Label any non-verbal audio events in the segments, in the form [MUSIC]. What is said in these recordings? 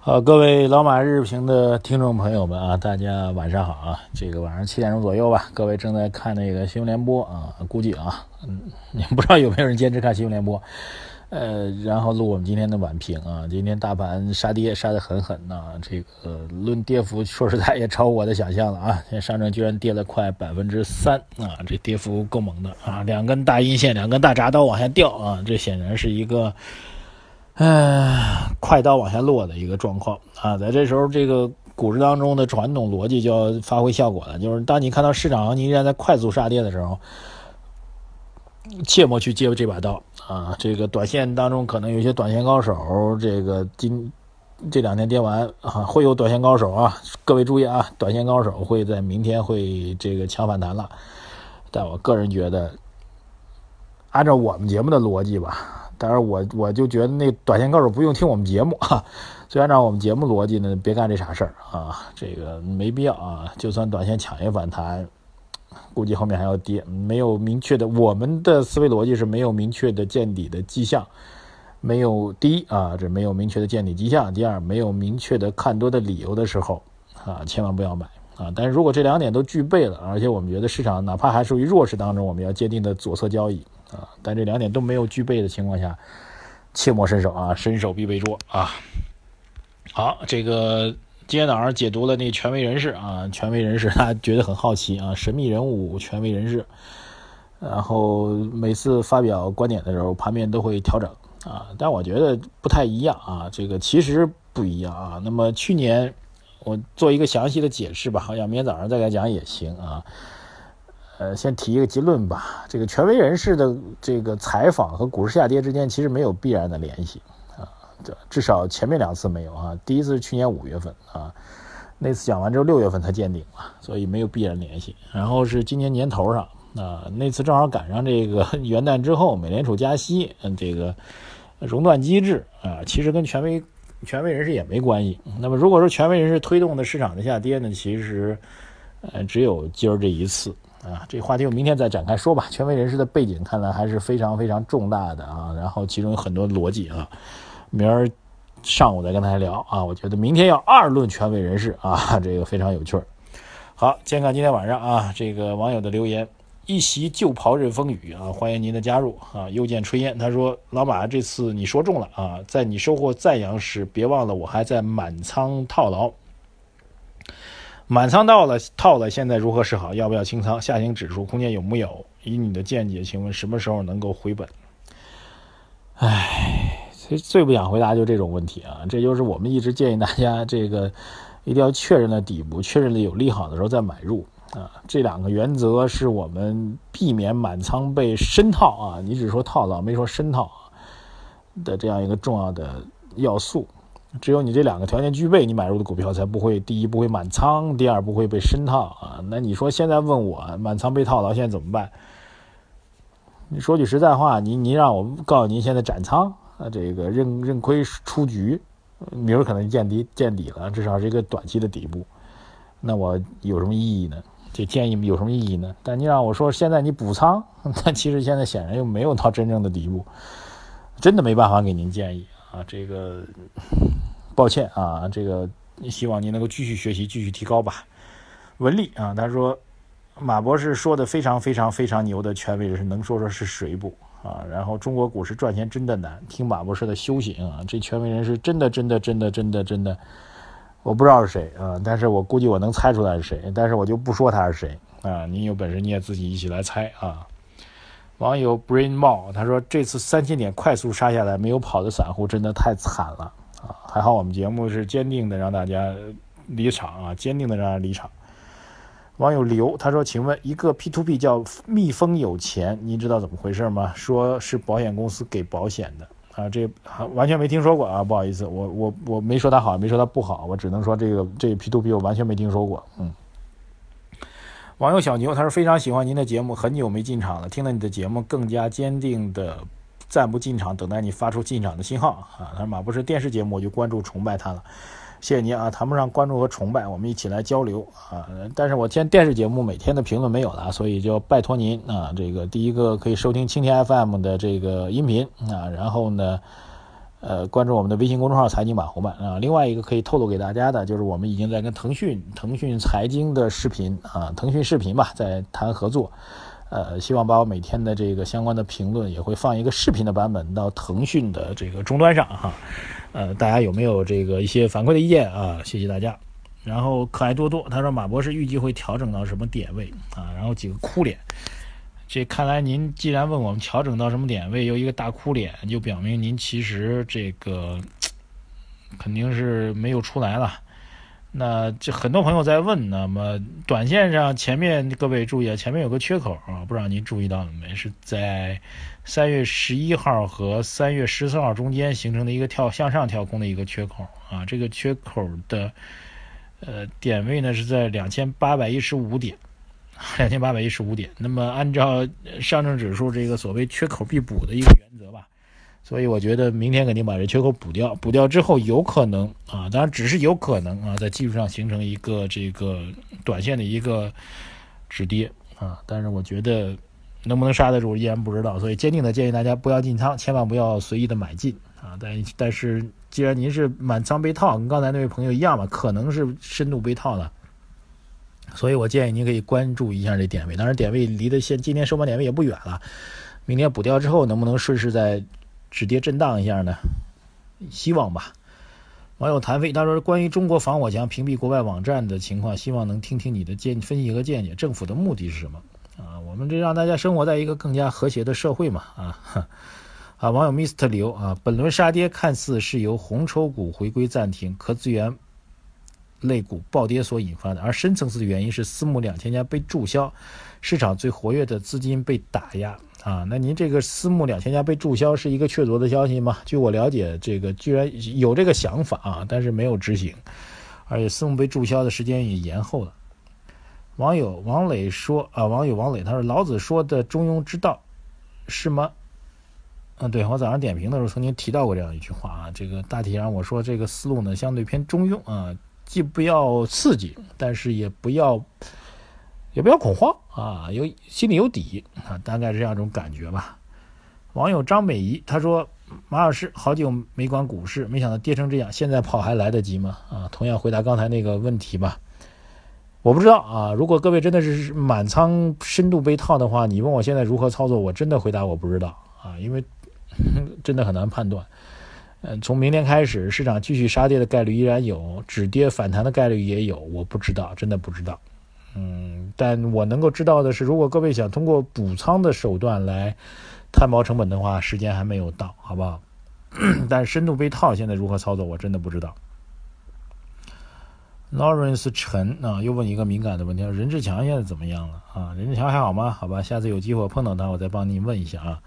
好，各位老马日评的听众朋友们啊，大家晚上好啊！这个晚上七点钟左右吧，各位正在看那个新闻联播啊，估计啊，嗯，你不知道有没有人坚持看新闻联播？呃，然后录我们今天的晚评啊，今天大盘杀跌杀得很狠呐，这个论跌幅，说实在也超我的想象了啊！现在上证居然跌了快百分之三啊，这跌幅够猛的啊，两根大阴线，两根大铡刀往下掉啊，这显然是一个。唉，快刀往下落的一个状况啊，在这时候，这个股市当中的传统逻辑就要发挥效果了，就是当你看到市场行情依然在快速杀跌的时候，切莫去接这把刀啊！这个短线当中可能有些短线高手，这个今这两天跌完啊，会有短线高手啊，各位注意啊，短线高手会在明天会这个强反弹了，但我个人觉得，按照我们节目的逻辑吧。当然，我我就觉得那短线高手不用听我们节目啊，所以按照我们节目逻辑呢，别干这傻事儿啊，这个没必要啊。就算短线抢一反弹，估计后面还要跌，没有明确的，我们的思维逻辑是没有明确的见底的迹象，没有第一啊，这没有明确的见底迹象；第二，没有明确的看多的理由的时候啊，千万不要买啊。但是如果这两点都具备了，而且我们觉得市场哪怕还属于弱势当中，我们要坚定的左侧交易。啊，但这两点都没有具备的情况下，切莫伸手啊，伸手必被捉啊。好，这个今天早上解读了那权威人士啊，权威人士他觉得很好奇啊，神秘人物权威人士，然后每次发表观点的时候，盘面都会调整啊，但我觉得不太一样啊，这个其实不一样啊。那么去年我做一个详细的解释吧，好像明天早上再来讲也行啊。呃，先提一个结论吧。这个权威人士的这个采访和股市下跌之间其实没有必然的联系啊，这至少前面两次没有啊。第一次是去年五月份啊，那次讲完之后六月份才见顶了，所以没有必然联系。然后是今年年头上啊，那次正好赶上这个 [LAUGHS] 元旦之后，美联储加息，嗯，这个熔断机制啊，其实跟权威权威人士也没关系。那么如果说权威人士推动的市场的下跌呢，其实呃只有今儿这一次。啊，这话题我明天再展开说吧。权威人士的背景看来还是非常非常重大的啊，然后其中有很多逻辑啊，明儿上午再跟大家聊啊。我觉得明天要二论权威人士啊，这个非常有趣儿。好，先看今天晚上啊，这个网友的留言：一袭旧袍任风雨啊，欢迎您的加入啊。又见炊烟，他说：“老马，这次你说中了啊，在你收获赞扬时，别忘了我还在满仓套牢。”满仓到了，套了，现在如何是好？要不要清仓？下行指数空间有木有？以你的见解，请问什么时候能够回本？唉，最最不想回答就这种问题啊！这就是我们一直建议大家，这个一定要确认了底部，确认了有利好的时候再买入啊！这两个原则是我们避免满仓被深套啊！你只说套牢，没说深套的这样一个重要的要素。只有你这两个条件具备，你买入的股票才不会第一不会满仓，第二不会被深套啊。那你说现在问我满仓被套牢，现在怎么办？你说句实在话，您您让我告诉您现在斩仓啊，这个认认亏出局，明儿可能见底见底了，至少是一个短期的底部。那我有什么意义呢？这建议有什么意义呢？但你让我说现在你补仓，那其实现在显然又没有到真正的底部，真的没办法给您建议啊，这个。抱歉啊，这个希望您能够继续学习，继续提高吧。文丽啊，他说马博士说的非常非常非常牛的权威人士，能说说是谁不啊？然后中国股市赚钱真的难，听马博士的修行啊，这权威人士真的真的真的真的真的，我不知道是谁啊，但是我估计我能猜出来是谁，但是我就不说他是谁啊。您有本事你也自己一起来猜啊。网友 Brain Mall 他说这次三千点快速杀下来，没有跑的散户真的太惨了。啊，还好我们节目是坚定的让大家离场啊，坚定的让大家离场。网友刘他说：“请问一个 P to P 叫蜜蜂有钱，您知道怎么回事吗？说是保险公司给保险的啊，这完全没听说过啊，不好意思，我我我没说他好，没说他不好，我只能说这个这 P to P 我完全没听说过。嗯。”网友小牛他说：“非常喜欢您的节目，很久没进场了，听了你的节目更加坚定的。”暂不进场，等待你发出进场的信号啊。他说马博士电视节目我就关注崇拜他了，谢谢您啊，谈不上关注和崇拜，我们一起来交流啊。但是我现电视节目每天的评论没有了，所以就拜托您啊，这个第一个可以收听蜻蜓 FM 的这个音频啊，然后呢。呃，关注我们的微信公众号“财经马红漫”啊。另外一个可以透露给大家的，就是我们已经在跟腾讯、腾讯财经的视频啊，腾讯视频吧，在谈合作。呃，希望把我每天的这个相关的评论也会放一个视频的版本到腾讯的这个终端上哈。呃，大家有没有这个一些反馈的意见啊？谢谢大家。然后可爱多多他说马博士预计会调整到什么点位啊？然后几个哭脸。这看来您既然问我们调整到什么点位，有一个大哭脸，就表明您其实这个 [TSK] 肯定是没有出来了。那这很多朋友在问，那么短线上前面各位注意啊，前面有个缺口啊，不知道您注意到了没？是在三月十一号和三月十四号中间形成的一个跳向上跳空的一个缺口啊，这个缺口的呃点位呢是在两千八百一十五点。[LAUGHS] 两千八百一十五点，那么按照上证指数这个所谓缺口必补的一个原则吧，所以我觉得明天肯定把这缺口补掉，补掉之后有可能啊，当然只是有可能啊，在技术上形成一个这个短线的一个止跌啊，但是我觉得能不能刹得住依然不知道，所以坚定的建议大家不要进仓，千万不要随意的买进啊，但但是既然您是满仓被套，跟刚才那位朋友一样嘛，可能是深度被套的。所以我建议您可以关注一下这点位，当然点位离得现今天收盘点位也不远了，明天补掉之后能不能顺势再止跌震荡一下呢？希望吧。网友谭飞他说：“关于中国防火墙屏蔽国外网站的情况，希望能听听你的见分析和见解。政府的目的是什么？啊，我们这让大家生活在一个更加和谐的社会嘛。啊，[LAUGHS] 啊，网友 Mr 刘啊，本轮杀跌看似是由红筹股回归暂停，可资源。”类股暴跌所引发的，而深层次的原因是私募两千家被注销，市场最活跃的资金被打压啊。那您这个私募两千家被注销是一个确凿的消息吗？据我了解，这个居然有这个想法啊，但是没有执行，而且私募被注销的时间也延后了。网友王磊说啊，网友王磊他说老子说的中庸之道是吗？嗯，对我早上点评的时候曾经提到过这样一句话啊，这个大体上我说这个思路呢相对偏中庸啊。既不要刺激，但是也不要，也不要恐慌啊，有心里有底啊，大概是这样一种感觉吧。网友张美仪他说：“马老师，好久没管股市，没想到跌成这样，现在跑还来得及吗？”啊，同样回答刚才那个问题吧。我不知道啊，如果各位真的是满仓深度被套的话，你问我现在如何操作，我真的回答我不知道啊，因为 [LAUGHS] 真的很难判断。嗯，从明天开始，市场继续杀跌的概率依然有，止跌反弹的概率也有，我不知道，真的不知道。嗯，但我能够知道的是，如果各位想通过补仓的手段来摊薄成本的话，时间还没有到，好不好？[COUGHS] 但深度被套现在如何操作，我真的不知道。Lawrence 陈啊，又问一个敏感的问题：任志强现在怎么样了啊？任志强还好吗？好吧，下次有机会碰到他，我再帮您问一下啊。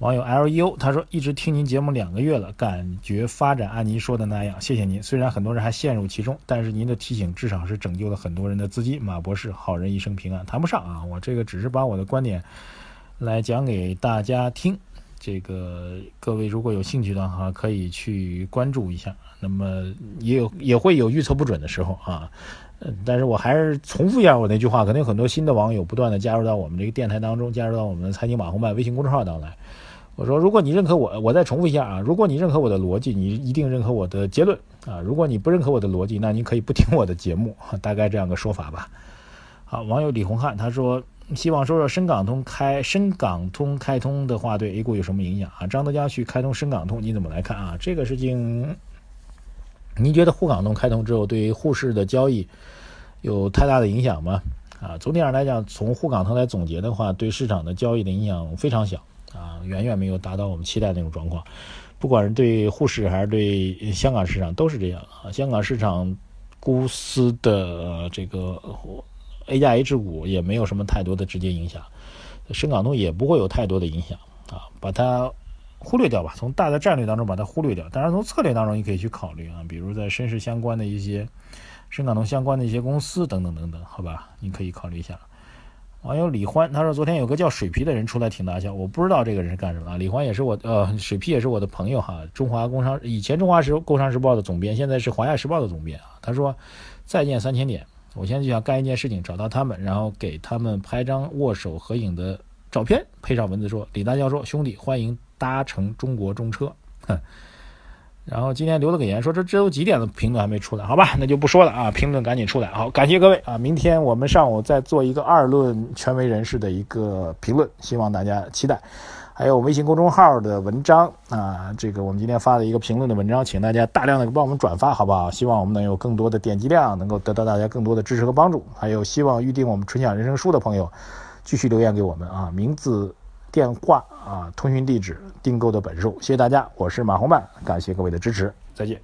网友 Leo 他说：“一直听您节目两个月了，感觉发展按您说的那样，谢谢您。虽然很多人还陷入其中，但是您的提醒至少是拯救了很多人的资金。马博士，好人一生平安，谈不上啊，我这个只是把我的观点来讲给大家听。这个各位如果有兴趣的话，可以去关注一下。那么也有也会有预测不准的时候啊。嗯，但是我还是重复一下我那句话，可能有很多新的网友不断的加入到我们这个电台当中，加入到我们的财经马红漫微信公众号当中来。”我说，如果你认可我，我再重复一下啊，如果你认可我的逻辑，你一定认可我的结论啊。如果你不认可我的逻辑，那你可以不听我的节目，[LAUGHS] 大概这样个说法吧。好，网友李红汉他说，希望说说深港通开深港通开通的话，对 A 股有什么影响啊？张德江去开通深港通，你怎么来看啊？这个事情，您觉得沪港通开通之后，对于沪市的交易有太大的影响吗？啊，总体上来讲，从沪港通来总结的话，对市场的交易的影响非常小。啊，远远没有达到我们期待那种状况，不管是对沪市还是对香港市场都是这样啊。香港市场公司的这个 A 加 H 股也没有什么太多的直接影响，深港通也不会有太多的影响啊，把它忽略掉吧。从大的战略当中把它忽略掉，当然从策略当中你可以去考虑啊，比如在深市相关的一些深港通相关的一些公司等等等等，好吧，你可以考虑一下。网友李欢他说，昨天有个叫水皮的人出来挺大笑，我不知道这个人是干什么啊。李欢也是我呃，水皮也是我的朋友哈，中华工商以前中华时工商时报的总编，现在是华夏时报的总编啊。他说再见三千点，我现在就想干一件事情，找到他们，然后给他们拍张握手合影的照片，配上文字说：“李大教授兄弟，欢迎搭乘中国中车。”哼。然后今天留了个言，说这这都几点了，评论还没出来，好吧，那就不说了啊，评论赶紧出来。好，感谢各位啊，明天我们上午再做一个二论权威人士的一个评论，希望大家期待。还有微信公众号的文章啊，这个我们今天发的一个评论的文章，请大家大量的帮我们转发，好不好？希望我们能有更多的点击量，能够得到大家更多的支持和帮助。还有希望预定我们纯享人生书的朋友，继续留言给我们啊，名字。电话啊，通讯地址，订购的本数，谢谢大家，我是马红漫，感谢各位的支持，再见。